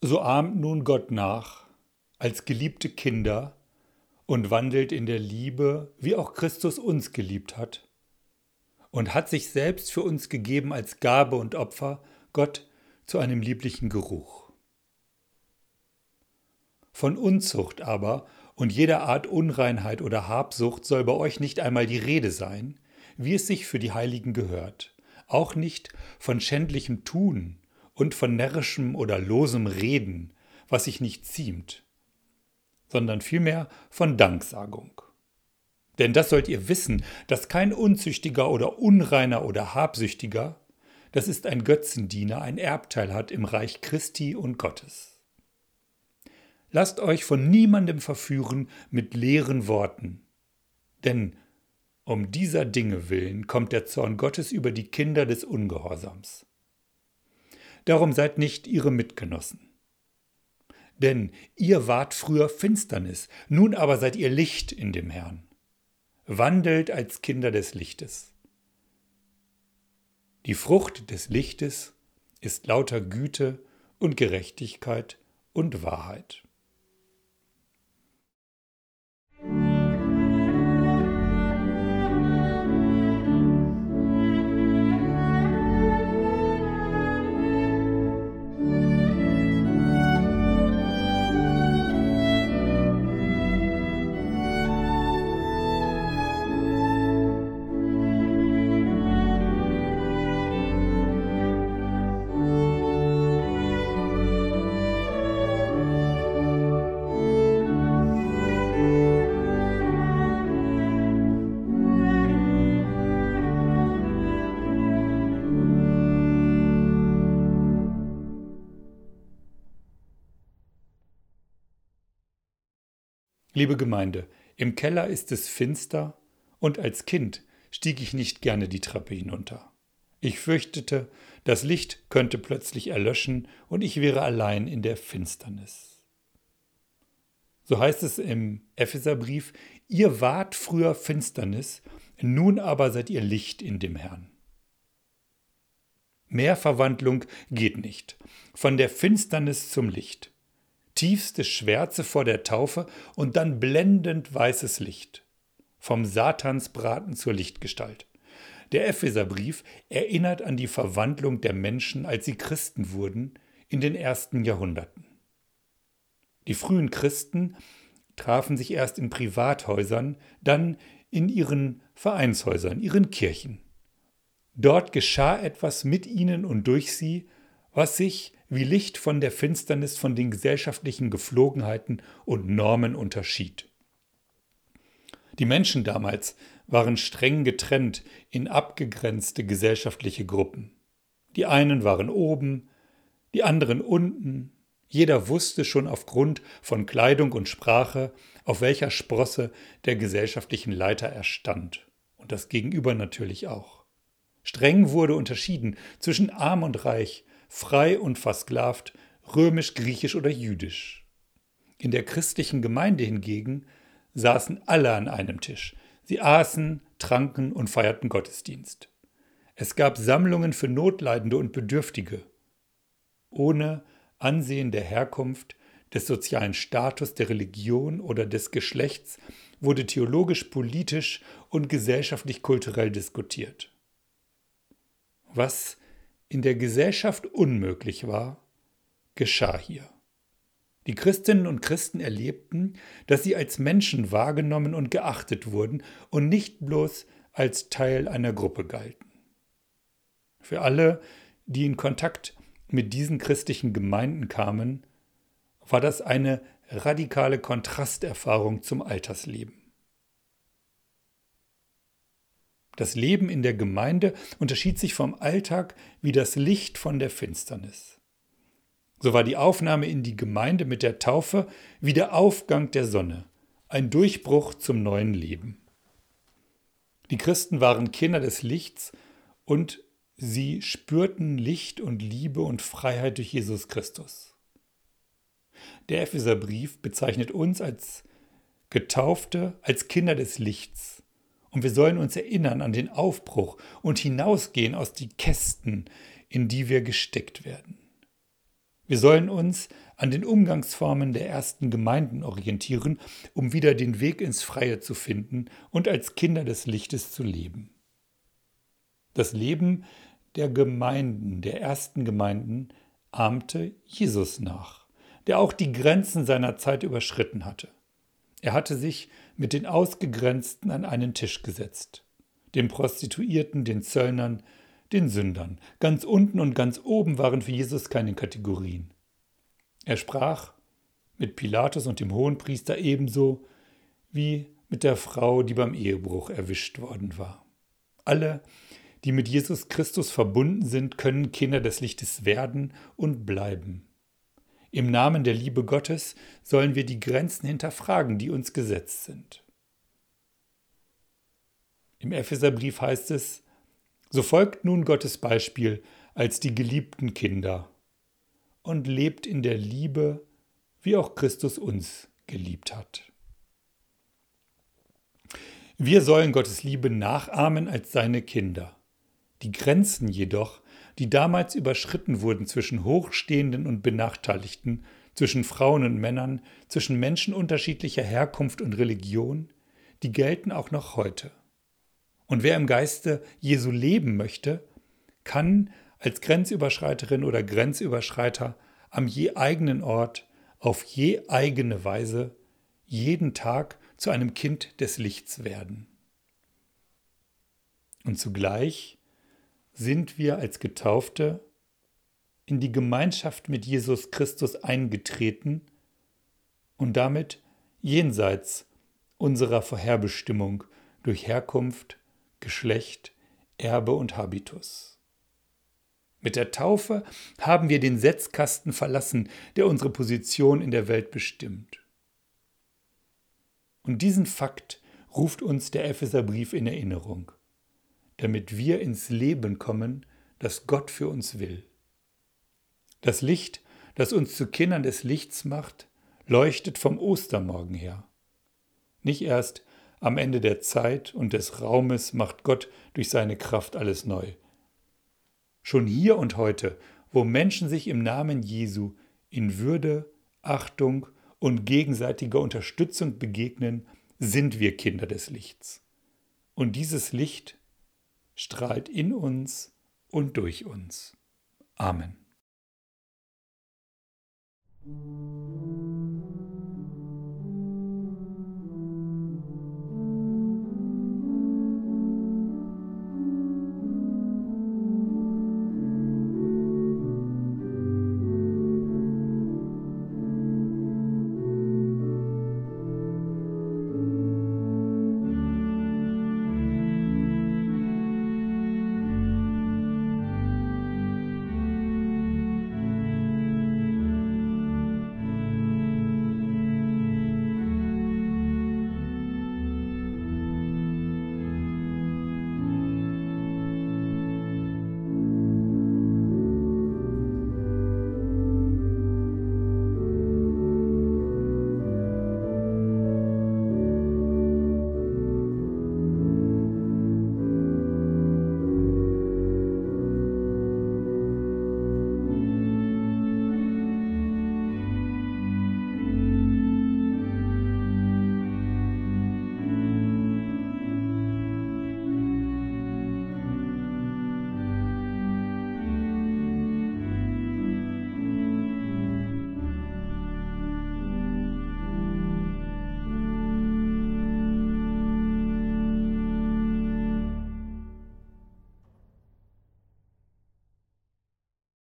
So ahmt nun Gott nach, als geliebte Kinder, und wandelt in der Liebe, wie auch Christus uns geliebt hat, und hat sich selbst für uns gegeben als Gabe und Opfer, Gott zu einem lieblichen Geruch. Von Unzucht aber und jeder Art Unreinheit oder Habsucht soll bei euch nicht einmal die Rede sein, wie es sich für die Heiligen gehört, auch nicht von schändlichem Tun und von närrischem oder losem Reden, was sich nicht ziemt, sondern vielmehr von Danksagung. Denn das sollt ihr wissen, dass kein Unzüchtiger oder Unreiner oder Habsüchtiger, das ist ein Götzendiener, ein Erbteil hat im Reich Christi und Gottes. Lasst euch von niemandem verführen mit leeren Worten, denn um dieser Dinge willen kommt der Zorn Gottes über die Kinder des Ungehorsams. Darum seid nicht ihre Mitgenossen. Denn ihr wart früher Finsternis, nun aber seid ihr Licht in dem Herrn. Wandelt als Kinder des Lichtes. Die Frucht des Lichtes ist lauter Güte und Gerechtigkeit und Wahrheit. Liebe Gemeinde, im Keller ist es finster und als Kind stieg ich nicht gerne die Treppe hinunter. Ich fürchtete, das Licht könnte plötzlich erlöschen und ich wäre allein in der Finsternis. So heißt es im Epheserbrief, ihr wart früher Finsternis, nun aber seid ihr Licht in dem Herrn. Mehr Verwandlung geht nicht. Von der Finsternis zum Licht tiefste Schwärze vor der Taufe und dann blendend weißes Licht. Vom Satansbraten zur Lichtgestalt. Der Epheserbrief erinnert an die Verwandlung der Menschen, als sie Christen wurden, in den ersten Jahrhunderten. Die frühen Christen trafen sich erst in Privathäusern, dann in ihren Vereinshäusern, ihren Kirchen. Dort geschah etwas mit ihnen und durch sie, was sich wie Licht von der Finsternis von den gesellschaftlichen Geflogenheiten und Normen unterschied. Die Menschen damals waren streng getrennt in abgegrenzte gesellschaftliche Gruppen. Die einen waren oben, die anderen unten, jeder wusste schon aufgrund von Kleidung und Sprache, auf welcher Sprosse der gesellschaftlichen Leiter er stand, und das Gegenüber natürlich auch. Streng wurde unterschieden zwischen arm und reich, frei und versklavt, römisch, griechisch oder jüdisch. In der christlichen Gemeinde hingegen saßen alle an einem Tisch. Sie aßen, tranken und feierten Gottesdienst. Es gab Sammlungen für Notleidende und Bedürftige. Ohne Ansehen der Herkunft, des sozialen Status, der Religion oder des Geschlechts wurde theologisch, politisch und gesellschaftlich kulturell diskutiert. Was in der Gesellschaft unmöglich war, geschah hier. Die Christinnen und Christen erlebten, dass sie als Menschen wahrgenommen und geachtet wurden und nicht bloß als Teil einer Gruppe galten. Für alle, die in Kontakt mit diesen christlichen Gemeinden kamen, war das eine radikale Kontrasterfahrung zum Altersleben. Das Leben in der Gemeinde unterschied sich vom Alltag wie das Licht von der Finsternis. So war die Aufnahme in die Gemeinde mit der Taufe wie der Aufgang der Sonne, ein Durchbruch zum neuen Leben. Die Christen waren Kinder des Lichts und sie spürten Licht und Liebe und Freiheit durch Jesus Christus. Der Epheserbrief bezeichnet uns als Getaufte, als Kinder des Lichts und wir sollen uns erinnern an den Aufbruch und hinausgehen aus die Kästen, in die wir gesteckt werden. Wir sollen uns an den Umgangsformen der ersten Gemeinden orientieren, um wieder den Weg ins Freie zu finden und als Kinder des Lichtes zu leben. Das Leben der Gemeinden, der ersten Gemeinden, ahmte Jesus nach, der auch die Grenzen seiner Zeit überschritten hatte. Er hatte sich mit den Ausgegrenzten an einen Tisch gesetzt, den Prostituierten, den Zöllnern, den Sündern. Ganz unten und ganz oben waren für Jesus keine Kategorien. Er sprach mit Pilatus und dem Hohenpriester ebenso wie mit der Frau, die beim Ehebruch erwischt worden war. Alle, die mit Jesus Christus verbunden sind, können Kinder des Lichtes werden und bleiben. Im Namen der Liebe Gottes sollen wir die Grenzen hinterfragen, die uns gesetzt sind. Im Epheserbrief heißt es, so folgt nun Gottes Beispiel als die geliebten Kinder und lebt in der Liebe, wie auch Christus uns geliebt hat. Wir sollen Gottes Liebe nachahmen als seine Kinder. Die Grenzen jedoch, die damals überschritten wurden zwischen Hochstehenden und Benachteiligten, zwischen Frauen und Männern, zwischen Menschen unterschiedlicher Herkunft und Religion, die gelten auch noch heute. Und wer im Geiste Jesu leben möchte, kann als Grenzüberschreiterin oder Grenzüberschreiter am je eigenen Ort auf je eigene Weise jeden Tag zu einem Kind des Lichts werden. Und zugleich sind wir als Getaufte in die Gemeinschaft mit Jesus Christus eingetreten und damit jenseits unserer Vorherbestimmung durch Herkunft, Geschlecht, Erbe und Habitus. Mit der Taufe haben wir den Setzkasten verlassen, der unsere Position in der Welt bestimmt. Und diesen Fakt ruft uns der Epheserbrief in Erinnerung damit wir ins Leben kommen, das Gott für uns will. Das Licht, das uns zu Kindern des Lichts macht, leuchtet vom Ostermorgen her. Nicht erst am Ende der Zeit und des Raumes macht Gott durch seine Kraft alles neu. Schon hier und heute, wo Menschen sich im Namen Jesu in Würde, Achtung und gegenseitiger Unterstützung begegnen, sind wir Kinder des Lichts. Und dieses Licht strahlt in uns und durch uns. Amen.